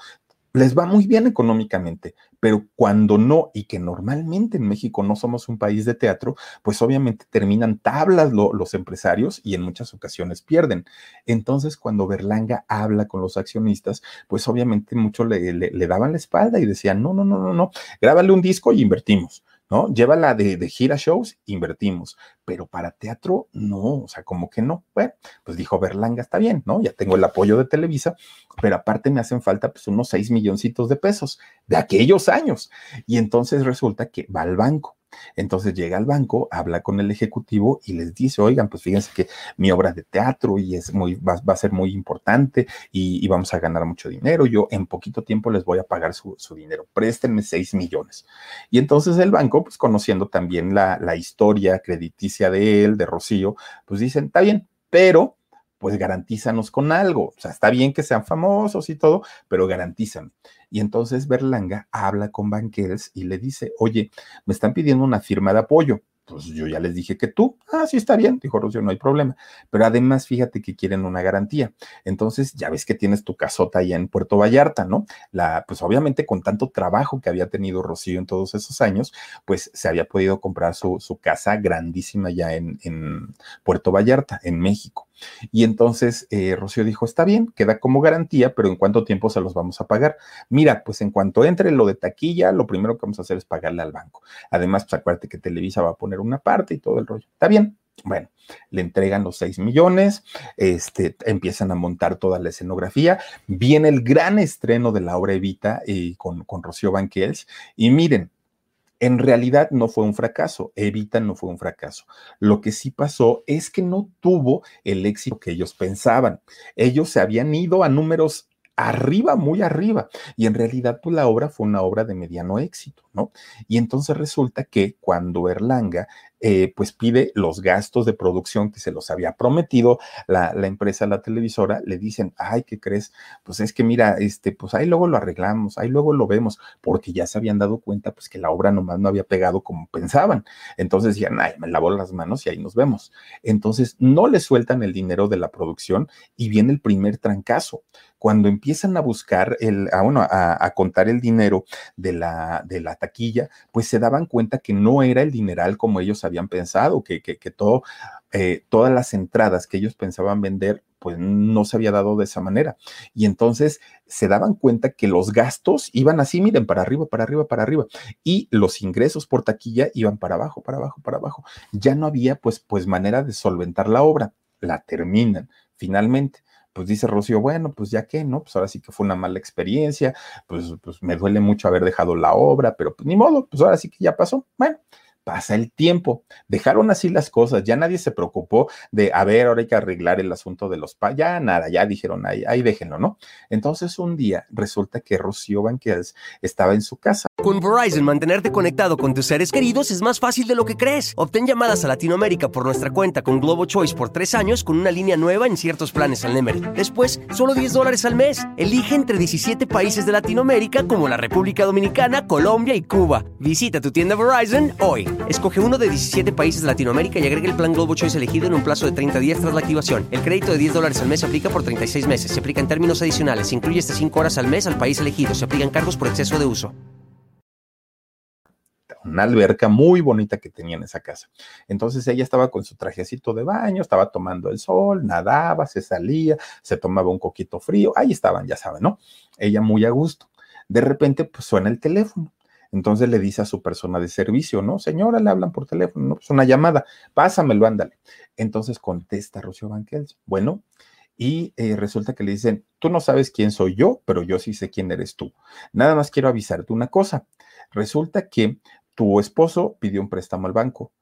les va muy bien económicamente, pero cuando no, y que normalmente en México no somos un país de teatro, pues obviamente terminan tablas los empresarios y en muchas ocasiones pierden. Entonces, cuando Berlanga habla con los accionistas, pues obviamente muchos le, daban la espalda y decían, no, no, no, no, no, grábale un disco y invertimos. ¿No? Llévala de, de gira shows, invertimos, pero para teatro no, o sea, como que no. Bueno, pues dijo Berlanga, está bien, ¿no? Ya tengo el apoyo de Televisa, pero aparte me hacen falta pues unos seis milloncitos de pesos de aquellos años. Y entonces resulta que va al banco entonces llega al banco, habla con el ejecutivo y les dice, oigan, pues fíjense que mi obra de teatro y es muy, va, a ser muy importante y, vamos a ganar mucho dinero. Yo en poquito tiempo les voy a pagar su, dinero. Préstenme 6 millones. Y entonces el banco, pues conociendo también la, la historia crediticia de él, de Rocío, pues dicen, está bien, pero pues garantízanos con algo. O sea, está bien que sean famosos y todo, pero garantizan. Y entonces Berlanga habla con Banquels y le dice, oye, me están pidiendo una firma de apoyo pues yo ya les dije que tú, ah, sí está bien, dijo Rocío, no hay problema. Pero además, fíjate que quieren una garantía. Entonces, ya ves que tienes tu casota allá en Puerto Vallarta, ¿no? La, pues obviamente con tanto trabajo que había tenido Rocío en todos esos años, pues se había podido comprar su, casa grandísima ya en Puerto Vallarta, en México. Y entonces eh, Rocío dijo, está bien, queda como garantía, pero ¿en cuánto tiempo se los vamos a pagar? Mira, pues en cuanto entre lo de taquilla, lo primero que vamos a hacer es pagarle al banco. Además, pues acuérdate que Televisa va a poner una parte y todo el rollo. Está bien. Bueno, le entregan los 6 millones, este, empiezan a montar toda la escenografía, viene el gran estreno de la obra Evita y eh, con, con Rocío Banquels, y miren, en realidad no fue un fracaso, Evita no fue un fracaso. Lo que sí pasó es que no tuvo el éxito que ellos pensaban. Ellos se habían ido a números arriba, muy arriba. Y en realidad, pues la obra fue una obra de mediano éxito, ¿no? Y entonces resulta que cuando Erlanga eh, pues pide los gastos de producción que se los había prometido la, la, empresa, la televisora, le dicen, ay, ¿qué crees? Pues es que mira, este, pues ahí luego lo arreglamos, ahí luego lo vemos, porque ya se habían dado cuenta, pues que la obra nomás no había pegado como pensaban. Entonces decían, ay, me lavo las manos y ahí nos vemos. Entonces no le sueltan el dinero de la producción y viene el primer trancazo. Cuando empiezan a buscar el, a, bueno, a, a contar el dinero de la, de la taquilla, pues se daban cuenta que no era el dineral como ellos habían pensado, que, que, todo, eh, todas las entradas que ellos pensaban vender, pues no se había dado de esa manera. Y entonces se daban cuenta que los gastos iban así, miren, para arriba, para arriba, para arriba. Y los ingresos por taquilla iban para abajo, para abajo, para abajo. Ya no había pues, pues manera de solventar la obra. La terminan finalmente pues dice Rocío, bueno, pues ya que, ¿no? Pues ahora sí que fue una mala experiencia, pues, pues me duele mucho haber dejado la obra, pero pues ni modo, pues ahora sí que ya pasó. Bueno, pasa el tiempo. Dejaron así las cosas, ya nadie se preocupó de, a ver, ahora hay que arreglar el asunto de los pa, ya nada, ya dijeron, ahí, déjenlo, ¿no? Entonces un día resulta que Rocío Banquels estaba en su casa. Con Verizon, mantenerte conectado con tus seres queridos es más fácil de lo que crees. Obtén llamadas a Latinoamérica por nuestra cuenta con Globo Choice por tres años con una línea nueva en ciertos planes al Nemery. Después, solo 10 dólares al mes. Elige entre 17 países de Latinoamérica como la República Dominicana, Colombia y Cuba. Visita tu tienda Verizon hoy. Escoge uno de 17 países de Latinoamérica y agrega el plan Globo Choice elegido en un plazo de 30 días tras la activación. El crédito de 10 dólares al mes se aplica por 36 meses. Se aplica en términos adicionales. Se incluye hasta 5 horas al mes al país elegido. Se aplican cargos por exceso de uso una alberca muy bonita que tenía en esa casa. Entonces ella estaba con su trajecito de baño, estaba tomando el sol, nadaba, se salía, se tomaba un coquito frío, ahí estaban, ya saben, ¿no? Ella muy a gusto. De repente, pues suena el teléfono entonces le dice a su persona de servicio, ¿no? Señora, le hablan por teléfono, ¿no? Pues una llamada, pásamelo, ándale. Entonces contesta Rocío Banquels, bueno, y eh, resulta que le dicen, tú no sabes quién soy yo, pero yo sí sé quién eres tú. Nada más quiero avisarte una cosa. Resulta que tu esposo pidió un préstamo al banco.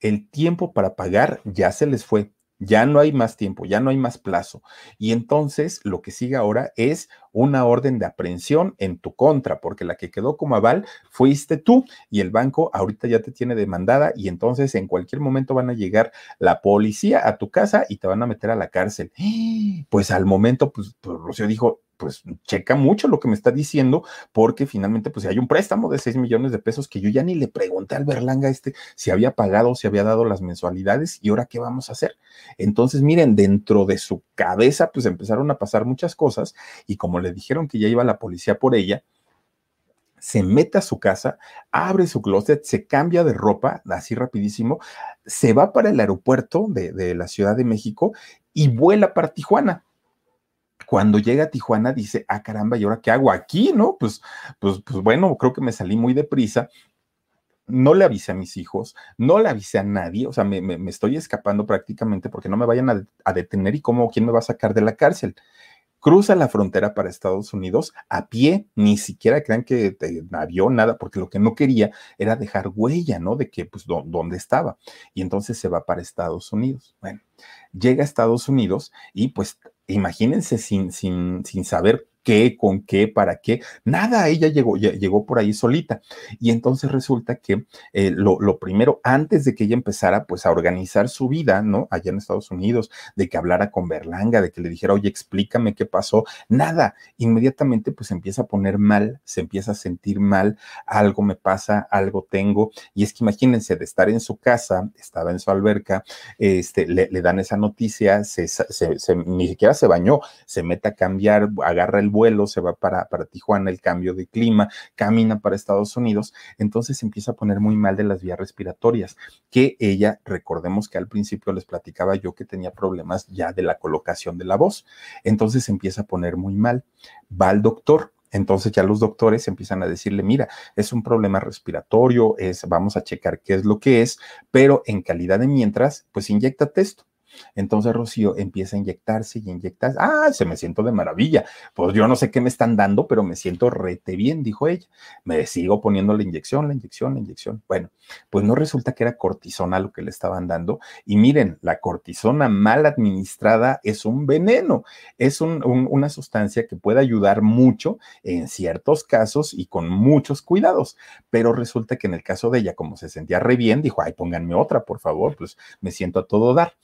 El tiempo para pagar ya se les fue. Ya no hay más tiempo, ya no hay más plazo. Y entonces lo que sigue ahora es una orden de aprehensión en tu contra, porque la que quedó como aval fuiste tú y el banco ahorita ya te tiene demandada y entonces en cualquier momento van a llegar la policía a tu casa y te van a meter a la cárcel. Pues al momento, pues, pues Rocío dijo, pues checa mucho lo que me está diciendo, porque finalmente pues hay un préstamo de 6 millones de pesos que yo ya ni le pregunté al Berlanga este si había pagado, si había dado las mensualidades y ahora qué vamos a hacer. Entonces, miren, dentro de su cabeza pues empezaron a pasar muchas cosas y como le dijeron que ya iba la policía por ella, se mete a su casa, abre su closet, se cambia de ropa, así rapidísimo, se va para el aeropuerto de, de la Ciudad de México y vuela para Tijuana cuando llega a Tijuana dice, ah, caramba, ¿y ahora qué hago aquí? ¿No? Pues, pues, pues bueno, creo que me salí muy deprisa. No le avisé a mis hijos, no le avisé a nadie, o sea, me, me, estoy escapando prácticamente porque no me vayan a, a, detener y cómo, quién me va a sacar de la cárcel. Cruza la frontera para Estados Unidos a pie, ni siquiera crean que avión, nada, porque lo que no quería era dejar huella, ¿no? De que, pues, dónde estaba. Y entonces se va para Estados Unidos. Bueno, llega a Estados Unidos y pues imagínense sin, sin, sin saber qué, con qué, para qué, nada, ella llegó, llegó por ahí solita. Y entonces resulta que eh, lo, primero, antes de que ella empezara pues a organizar su vida, ¿no? Allá en Estados Unidos, de que hablara con Berlanga, de que le dijera, oye, explícame qué pasó, nada, inmediatamente pues empieza a poner mal, se empieza a sentir mal, algo me pasa, algo tengo. Y es que imagínense de estar en su casa, estaba en su alberca, este, le, dan esa noticia, se, ni siquiera se bañó, se mete a cambiar, agarra el vuelo, se va para, para Tijuana, el cambio de clima, camina para Estados Unidos, entonces empieza a poner muy mal de las vías respiratorias, que ella, recordemos que al principio les platicaba yo que tenía problemas ya de la colocación de la voz, entonces empieza a poner muy mal, va al doctor, entonces ya los doctores empiezan a decirle, mira, es un problema respiratorio, es, vamos a checar qué es lo que es, pero en calidad de mientras, pues inyectate esto. Entonces Rocío empieza a inyectarse y inyectarse. Ah, se me siento de maravilla. Pues yo no sé qué me están dando, pero me siento rete bien, dijo ella. Me sigo poniendo la inyección, la inyección, la inyección. Bueno, pues no resulta que era cortisona lo que le estaban dando. Y miren, la cortisona mal administrada es un veneno, es un, un, una sustancia que puede ayudar mucho en ciertos casos y con muchos cuidados. Pero resulta que en el caso de ella, como se sentía re bien, dijo, ay, pónganme otra, por favor, pues me siento a todo dar.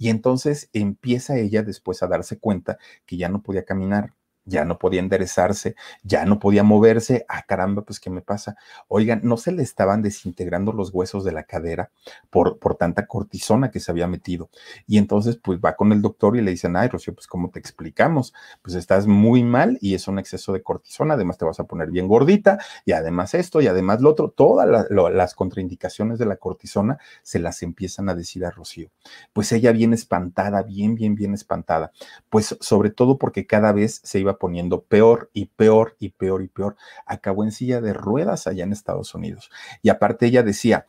Y entonces empieza ella después a darse cuenta que ya no podía caminar, ya no podía enderezarse, ya no podía moverse. Ah, caramba, pues, ¿qué me pasa? Oigan, ¿no se le estaban desintegrando los huesos de la cadera por, por tanta cortisona que se había metido? Y entonces, pues, va con el doctor y le dicen, ay, Rocío, pues, ¿cómo te explicamos? Pues, estás muy mal y es un exceso de cortisona, además te vas a poner bien gordita y además esto y además lo otro, todas las contraindicaciones de la cortisona se las empiezan a decir a Rocío. Pues ella bien espantada, bien, bien, bien espantada. Pues, sobre todo porque cada vez se iba poniendo peor y peor y peor y peor. Acabó en silla de ruedas allá en Estados Unidos. Y aparte ella decía,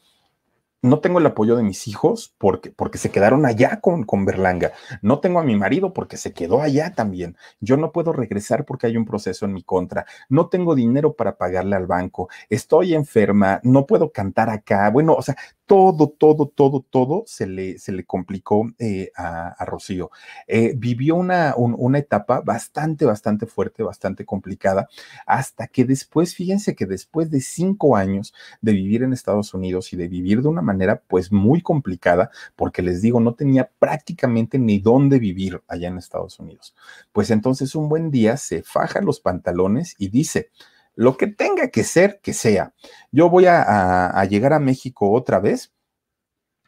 no tengo el apoyo de mis hijos porque, porque se quedaron allá con, con Berlanga. No tengo a mi marido porque se quedó allá también. Yo no puedo regresar porque hay un proceso en mi contra. No tengo dinero para pagarle al banco. Estoy enferma. No puedo cantar acá. Bueno, o sea, todo, todo, todo, todo se le, se le complicó eh, a, a, Rocío. Eh, vivió una, un, una etapa bastante, bastante fuerte, bastante complicada, hasta que después, fíjense que después de cinco años de vivir en Estados Unidos y de vivir de una manera pues muy complicada, porque les digo, no tenía prácticamente ni dónde vivir allá en Estados Unidos. Pues entonces un buen día se faja los pantalones y dice, lo que tenga que ser, que sea. Yo voy a, a, a llegar a México otra vez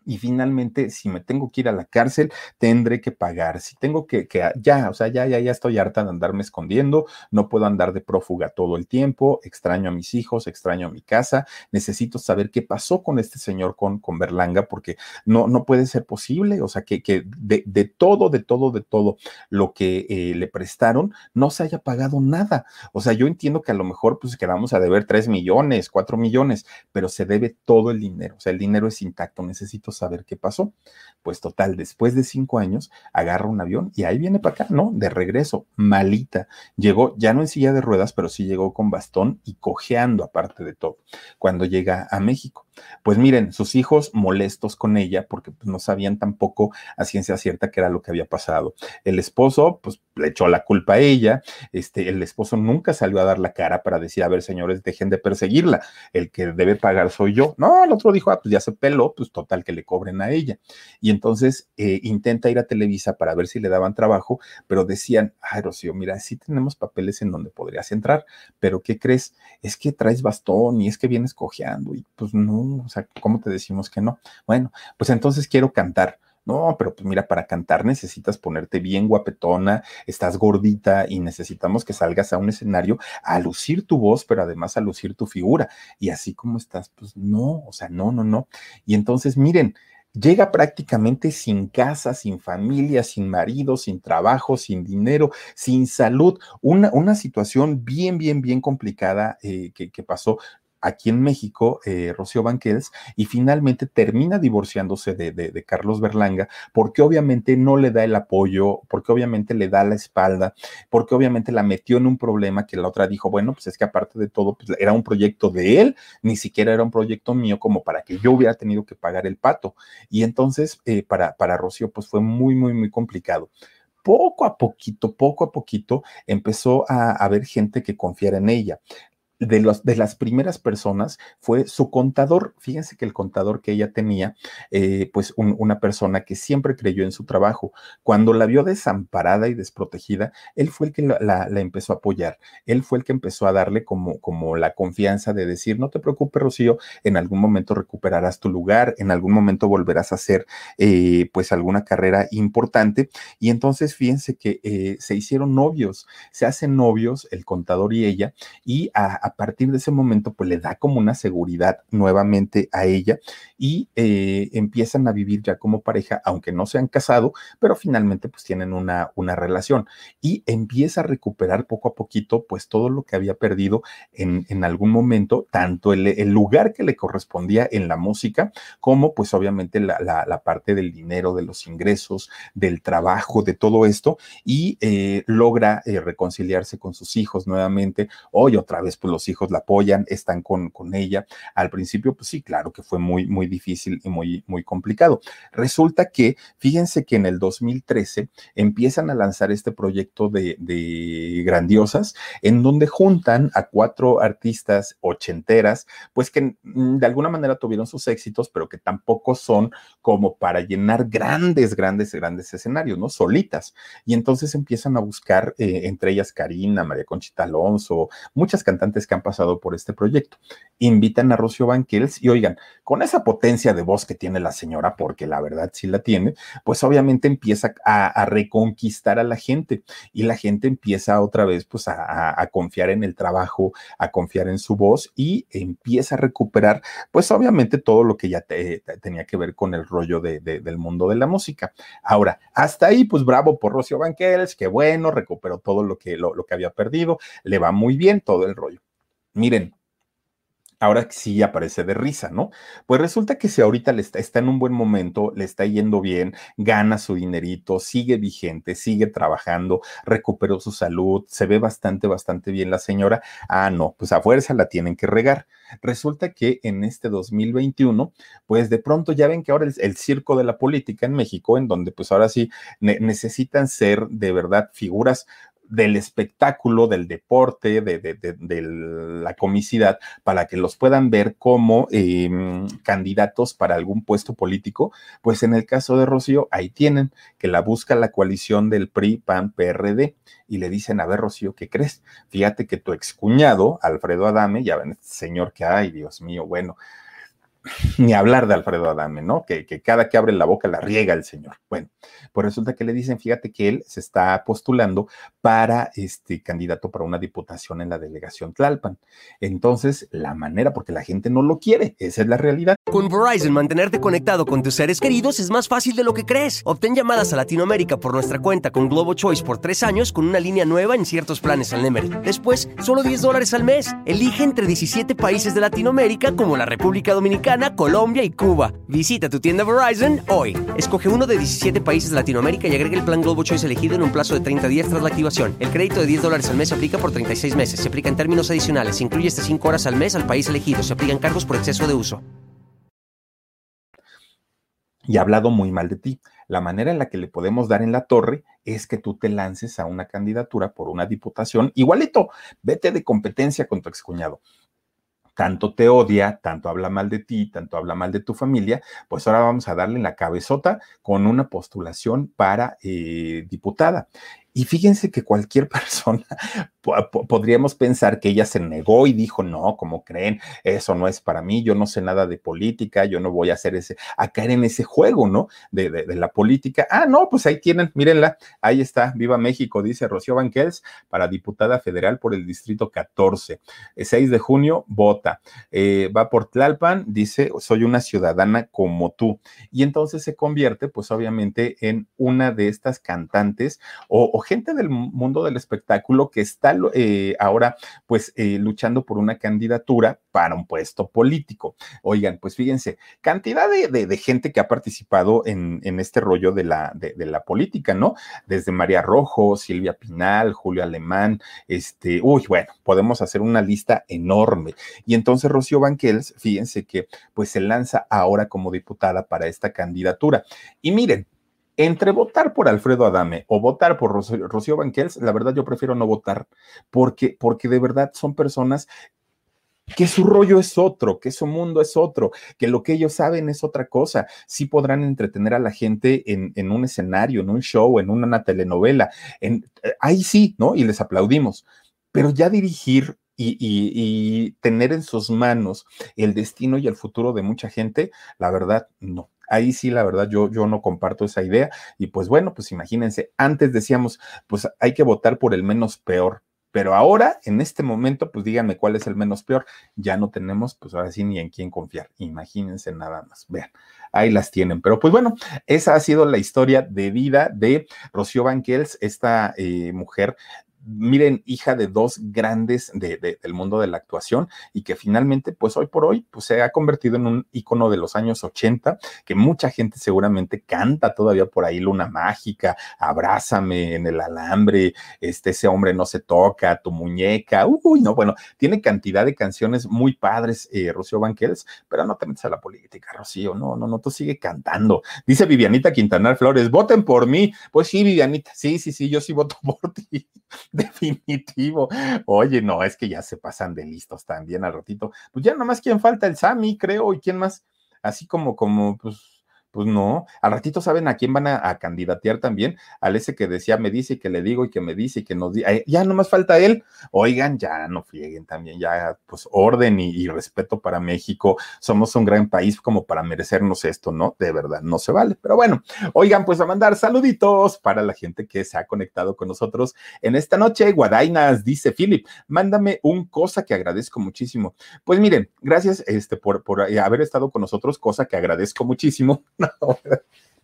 y finalmente, si me tengo que ir a la cárcel, tendré que pagar. Si tengo que, ya, o sea, ya, ya, ya estoy harta de andarme escondiendo, no puedo andar de prófuga todo el tiempo, extraño a mis hijos, extraño a mi casa, necesito saber qué pasó con este señor, con, con Berlanga, porque no, no puede ser posible, o sea, que, que de, de todo, de todo, de todo lo que eh, le prestaron, no se haya pagado nada. O sea, yo entiendo que a lo mejor pues quedamos a deber tres millones, cuatro millones, pero se debe todo el dinero, o sea, el dinero es intacto, necesito saber qué pasó. Pues total, después de cinco años, agarra un avión y ahí viene para acá, ¿no? De regreso, malita. Llegó, ya no en silla de ruedas, pero sí llegó con bastón y cojeando aparte de todo, cuando llega a México. Pues miren, sus hijos molestos con ella porque pues, no sabían tampoco a ciencia cierta qué era lo que había pasado. El esposo, pues le echó la culpa a ella. Este, el esposo nunca salió a dar la cara para decir, a ver, señores, dejen de perseguirla. El que debe pagar soy yo. No, el otro dijo, ah, pues ya se peló, pues total que le cobren a ella. Y entonces eh, intenta ir a Televisa para ver si le daban trabajo, pero decían, ay, Rocío, mira, sí tenemos papeles en donde podrías entrar, pero ¿qué crees? Es que traes bastón y es que vienes cojeando y pues no, o sea, ¿cómo te decimos que no? Bueno, pues entonces quiero cantar No, pero pues mira, para cantar necesitas ponerte bien guapetona, estás gordita y necesitamos que salgas a un escenario a lucir tu voz, pero además a lucir tu figura. Y así como estás, pues no, o sea, no, no, no. Y entonces, miren, llega prácticamente sin casa, sin familia, sin marido, sin trabajo, sin dinero, sin salud. Una, una situación bien, bien, bien complicada eh, que, que, pasó aquí en México, eh, Rocío Banquels, y finalmente termina divorciándose de, Carlos Berlanga, porque obviamente no le da el apoyo, porque obviamente le da la espalda, porque obviamente la metió en un problema que la otra dijo, bueno, pues es que aparte de todo, pues era un proyecto de él, ni siquiera era un proyecto mío como para que yo hubiera tenido que pagar el pato. Y entonces, eh, para, para Rocío, pues fue muy, muy, muy complicado poco a poquito, poco a poquito, empezó a haber gente que confiara en ella de, los, de las primeras personas fue su contador. Fíjense que el contador que ella tenía, eh, pues un, una persona que siempre creyó en su trabajo. Cuando la vio desamparada y desprotegida, él fue el que la, empezó a apoyar. Él fue el que empezó a darle como, como la confianza de decir, no te preocupes, Rocío, en algún momento recuperarás tu lugar, en algún momento volverás a hacer eh, pues alguna carrera importante. Y entonces fíjense que eh, se hicieron novios, se hacen novios el contador y ella, y a partir de ese momento, pues le da como una seguridad nuevamente a ella y eh, empiezan a vivir ya como pareja, aunque no se han casado, pero finalmente pues tienen una, una relación y empieza a recuperar poco a poquito pues todo lo que había perdido en, en algún momento, tanto el, el, lugar que le correspondía en la música, como pues obviamente la, la, parte del dinero, de los ingresos, del trabajo, de todo esto, y eh, logra eh, reconciliarse con sus hijos nuevamente. Hoy otra vez pues los hijos la apoyan, están con, con ella. Al principio, pues sí, claro que fue muy, muy difícil y muy, muy complicado. Resulta que, fíjense que en el 2013 empiezan a lanzar este proyecto de, de grandiosas, en donde juntan a cuatro artistas ochenteras, pues que mm, de alguna manera tuvieron sus éxitos, pero que tampoco son como para llenar grandes, grandes, grandes escenarios, ¿no? Solitas. Y entonces empiezan a buscar, eh, entre ellas Karina, María Conchita Alonso, muchas cantantes que han pasado por este proyecto. Invitan a Rocío Banquels y oigan, con esa potencia de voz que tiene la señora, porque la verdad sí la tiene, pues obviamente empieza a, reconquistar a la gente y la gente empieza otra vez pues a, confiar en el trabajo, a confiar en su voz y empieza a recuperar pues obviamente todo lo que ya te, te, tenía que ver con el rollo de, de, del mundo de la música. Ahora, hasta ahí pues bravo por Rocío Banquels, que bueno, recuperó todo lo que, lo que había perdido, le va muy bien todo el rollo. Miren, ahora sí aparece de risa, ¿no? Pues resulta que si ahorita le está, está, en un buen momento, le está yendo bien, gana su dinerito, sigue vigente, sigue trabajando, recuperó su salud, se ve bastante, bastante bien la señora. Ah, no, pues a fuerza la tienen que regar. Resulta que en este 2021, pues de pronto ya ven que ahora el, el circo de la política en México, en donde pues ahora sí ne necesitan ser de verdad figuras del espectáculo, del deporte, de, de, de, de, la comicidad, para que los puedan ver como eh, candidatos para algún puesto político, pues en el caso de Rocío, ahí tienen que la busca la coalición del PRI, PAN, PRD, y le dicen, a ver, Rocío, ¿qué crees? Fíjate que tu excuñado, Alfredo Adame, ya ven, este señor que, ay, Dios mío, bueno, ni hablar de Alfredo Adame, ¿no? Que, cada que abre la boca la riega el señor. Bueno, pues resulta que le dicen, fíjate que él se está postulando para este candidato para una diputación en la delegación Tlalpan. Entonces, la manera, porque la gente no lo quiere, esa es la realidad. Con Verizon, mantenerte conectado con tus seres queridos es más fácil de lo que crees. Obtén llamadas a Latinoamérica por nuestra cuenta con Globo Choice por tres años con una línea nueva en ciertos planes al Nemery. Después, solo 10 dólares al mes. Elige entre 17 países de Latinoamérica como la República Dominicana Colombia y Cuba. Visita tu tienda Verizon hoy. Escoge uno de 17 países de Latinoamérica y agrega el plan Globo Choice elegido en un plazo de 30 días tras la activación. El crédito de 10 dólares al mes se aplica por 36 meses. Se aplica en términos adicionales. Se incluye hasta 5 horas al mes al país elegido. Se aplican cargos por exceso de uso. Y ha hablado muy mal de ti. La manera en la que le podemos dar en la torre es que tú te lances a una candidatura por una diputación. Igualito, vete de competencia con tu excuñado tanto te odia, tanto habla mal de ti, tanto habla mal de tu familia, pues ahora vamos a darle la cabezota con una postulación para eh, diputada. Y fíjense que cualquier persona podríamos pensar que ella se negó y dijo, no, como creen, eso no es para mí, yo no sé nada de política, yo no voy a hacer ese, a caer en ese juego, ¿no? De, de, la política. Ah, no, pues ahí tienen, mírenla, ahí está, viva México, dice Rocío Banquels, para diputada federal por el distrito 14. El 6 de junio, vota. Eh, va por Tlalpan, dice, soy una ciudadana como tú. Y entonces se convierte, pues obviamente, en una de estas cantantes o gente del mundo del espectáculo que está eh, ahora pues eh, luchando por una candidatura para un puesto político. Oigan, pues fíjense, cantidad de, gente que ha participado en, este rollo de la, de, la política, ¿no? Desde María Rojo, Silvia Pinal, Julio Alemán, este, uy, bueno, podemos hacer una lista enorme. Y entonces Rocío Banquels, fíjense que pues se lanza ahora como diputada para esta candidatura. Y miren, entre votar por Alfredo Adame o votar por Rocío, Banquels, la verdad yo prefiero no votar, porque, porque de verdad son personas que su rollo es otro, que su mundo es otro, que lo que ellos saben es otra cosa. Sí podrán entretener a la gente en, en un escenario, en un show, en una telenovela, en, eh, ahí sí, ¿no? Y les aplaudimos. Pero ya dirigir y, y, tener en sus manos el destino y el futuro de mucha gente, la verdad, no. Ahí sí, la verdad, yo, yo no comparto esa idea. Y pues bueno, pues imagínense, antes decíamos, pues hay que votar por el menos peor. Pero ahora, en este momento, pues díganme cuál es el menos peor. Ya no tenemos, pues ahora sí, ni en quién confiar. Imagínense nada más. Vean, ahí las tienen. Pero pues bueno, esa ha sido la historia de vida de Rocío Banquels, esta eh, mujer miren, hija de dos grandes del mundo de la actuación y que finalmente, pues hoy por hoy, pues se ha convertido en un icono de los años 80, que mucha gente seguramente canta todavía por ahí, Luna Mágica, Abrázame en el alambre, este, ese hombre no se toca, tu muñeca, uy, no, bueno, tiene cantidad de canciones muy padres, eh, Rocío Banquels, pero no te metas a la política, Rocío, no, no, no, tú sigue cantando. Dice Vivianita Quintanar Flores, voten por mí. Pues sí, Vivianita, sí, sí, sí, yo sí voto por ti. Definitivo. Oye, no, es que ya se pasan de listos también al ratito. Pues ya nomás quién falta, el Sami, creo, y quién más, así como, como, pues pues no, al ratito saben a quién van a, candidatear también, al ese que decía, me dice y que le digo y que me dice y que nos dice, ya no más falta él. Oigan, ya no frieguen también, ya pues orden y, respeto para México. Somos un gran país como para merecernos esto, ¿no? De verdad, no se vale. Pero bueno, oigan, pues a mandar saluditos para la gente que se ha conectado con nosotros en esta noche. Guadainas, dice Philip, mándame un cosa que agradezco muchísimo. Pues miren, gracias este, por, por haber estado con nosotros, cosa que agradezco muchísimo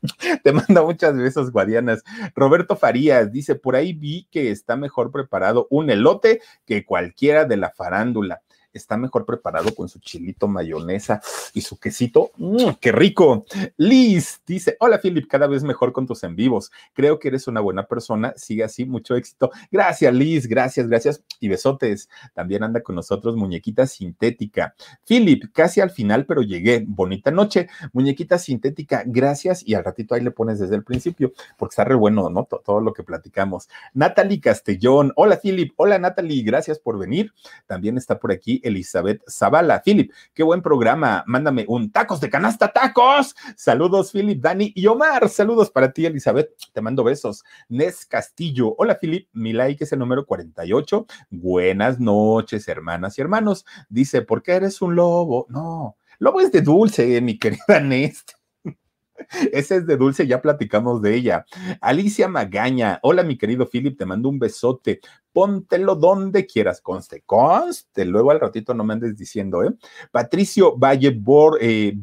Te manda muchas besos, Guadianas. Roberto Farías dice: Por ahí vi que está mejor preparado un elote que cualquiera de la farándula está mejor preparado con su chilito, mayonesa y su quesito. ¡Mmm, ¡Qué rico! Liz dice: Hola, Philip, cada vez mejor con tus en vivos. Creo que eres una buena persona. Sigue así, mucho éxito. Gracias, Liz. Gracias, gracias. Y besotes. También anda con nosotros, muñequita sintética. Philip, casi al final, pero llegué. Bonita noche. Muñequita sintética, gracias. Y al ratito ahí le pones desde el principio, porque está re bueno, ¿no? Todo, lo que platicamos. Natalie Castellón. Hola, Philip. Hola, Natalie. Gracias por venir. También está por aquí Elizabeth Zavala. Philip, qué buen programa. Mándame un tacos de canasta, tacos. Saludos, Philip, Dani y Omar. Saludos para ti, Elizabeth. Te mando besos. Nes Castillo. Hola, Philip. Mi like es el número 48. Buenas noches, hermanas y hermanos. Dice, ¿por qué eres un lobo? No. Lobo es de dulce, mi querida Nes. Ese es de Dulce, ya platicamos de ella. Alicia Magaña, hola mi querido Philip, te mando un besote. Póntelo donde quieras, conste, conste. Luego al ratito no me andes diciendo, ¿eh? Patricio Valle eh,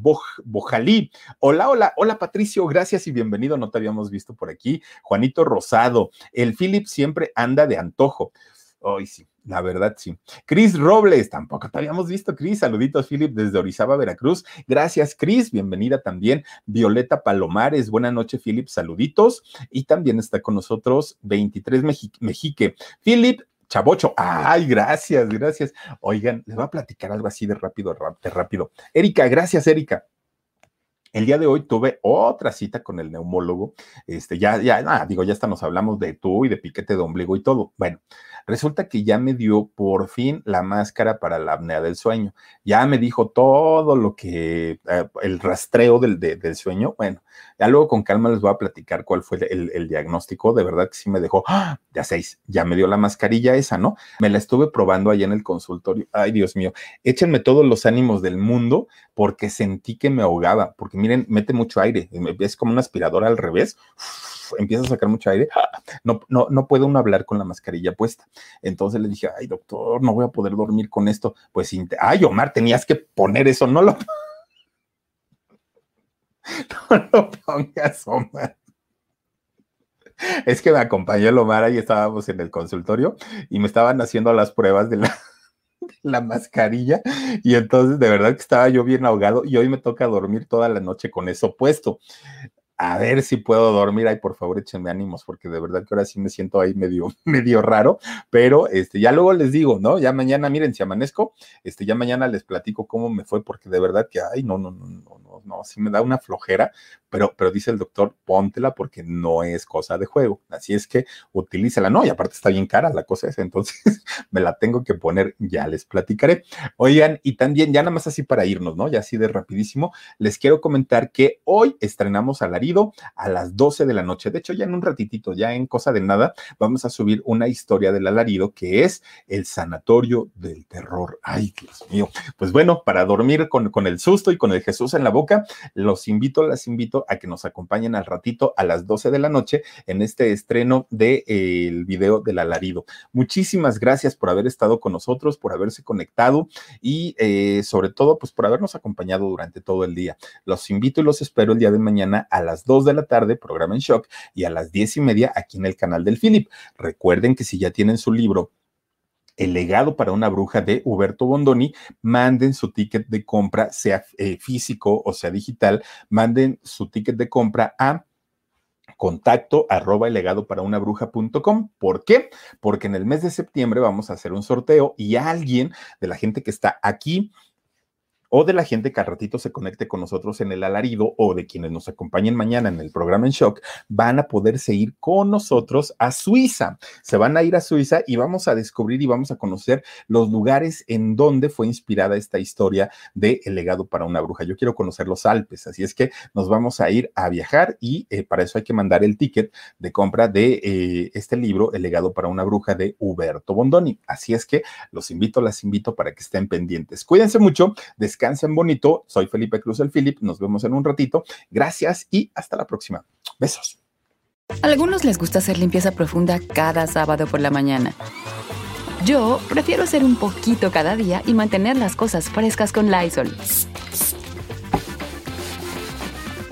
Bojalí, hola, hola, hola Patricio, gracias y bienvenido, no te habíamos visto por aquí. Juanito Rosado, el Philip siempre anda de antojo. Hoy sí, la verdad sí. Cris Robles, tampoco te habíamos visto, Cris. Saluditos, Philip, desde Orizaba, Veracruz. Gracias, Cris. Bienvenida también. Violeta Palomares, buena noche, Philip. Saluditos. Y también está con nosotros 23 Mejique. Philip, Chavocho, ay, gracias, gracias. Oigan, les voy a platicar algo así de rápido, de rápido. Erika, gracias, Erika. El día de hoy tuve otra cita con el neumólogo. Este, ya, ya, nada, digo, ya hasta nos hablamos de tú y de piquete de ombligo y todo. Bueno, resulta que ya me dio por fin la máscara para la apnea del sueño. Ya me dijo todo lo que, eh, el rastreo del, del, sueño. Bueno, ya luego con calma les voy a platicar cuál fue el, diagnóstico. De verdad que sí me dejó, ¡ah! ya seis, ya me dio la mascarilla esa, ¿no? Me la estuve probando allá en el consultorio. Ay, Dios mío, échenme todos los ánimos del mundo porque sentí que me ahogaba, porque miren, mete mucho aire, es como una aspiradora al revés empieza a sacar mucho aire, no, no, no puede uno hablar con la mascarilla puesta. Entonces le dije, ay, doctor, no voy a poder dormir con esto. Pues, ay, Omar, tenías que poner eso, no lo, no lo pongas, Omar. Es que me acompañó el Omar y estábamos en el consultorio y me estaban haciendo las pruebas de la, la mascarilla y entonces de verdad que estaba yo bien ahogado y hoy me toca dormir toda la noche con eso puesto a ver si puedo dormir. Ay, por favor, échenme ánimos, porque de verdad que ahora sí me siento ahí medio, medio raro, pero este, ya luego les digo, ¿no? Ya mañana, miren, si amanezco, este, ya mañana les platico cómo me fue, porque de verdad que, ay, no, no, no, no, no, no, sí me da una flojera, pero, pero dice el doctor, póntela porque no es cosa de juego. Así es que utilícela, ¿no? Y aparte está bien cara la cosa esa, entonces me la tengo que poner, ya les platicaré. Oigan, y también, ya nada más así para irnos, ¿no? Ya así de rapidísimo, les quiero comentar que hoy estrenamos a la a las 12 de la noche. De hecho, ya en un ratitito, ya en cosa de nada, vamos a subir una historia del alarido que es el sanatorio del terror. Ay, Dios mío. Pues bueno, para dormir con, con el susto y con el Jesús en la boca, los invito, las invito a que nos acompañen al ratito a las 12 de la noche en este estreno del de, eh, video del alarido. Muchísimas gracias por haber estado con nosotros, por haberse conectado y eh, sobre todo, pues por habernos acompañado durante todo el día. Los invito y los espero el día de mañana a las 2 de la tarde, programa en shock, y a las 10 y media aquí en el canal del Philip. Recuerden que si ya tienen su libro el legado para una bruja de Huberto Bondoni, manden su ticket de compra, sea eh, físico o sea digital, manden su ticket de compra a contacto arroba legado para una bruja.com. ¿Por qué? Porque en el mes de septiembre vamos a hacer un sorteo y alguien de la gente que está aquí o de la gente que al ratito se conecte con nosotros en el alarido o de quienes nos acompañen mañana en el programa en shock, van a poder seguir con nosotros a Suiza. Se van a ir a Suiza y vamos a descubrir y vamos a conocer los lugares en donde fue inspirada esta historia de El legado para una bruja. Yo quiero conocer los Alpes, así es que nos vamos a ir a viajar y eh, para eso hay que mandar el ticket de compra de eh, este libro, El legado para una bruja de Huberto Bondoni. Así es que los invito, las invito para que estén pendientes. Cuídense mucho, descansen bonito. Soy Felipe Cruz el Philip. Nos vemos en un ratito. Gracias y hasta la próxima. Besos. algunos les gusta hacer limpieza profunda cada sábado por la mañana. Yo prefiero hacer un poquito cada día y mantener las cosas frescas con Lysol.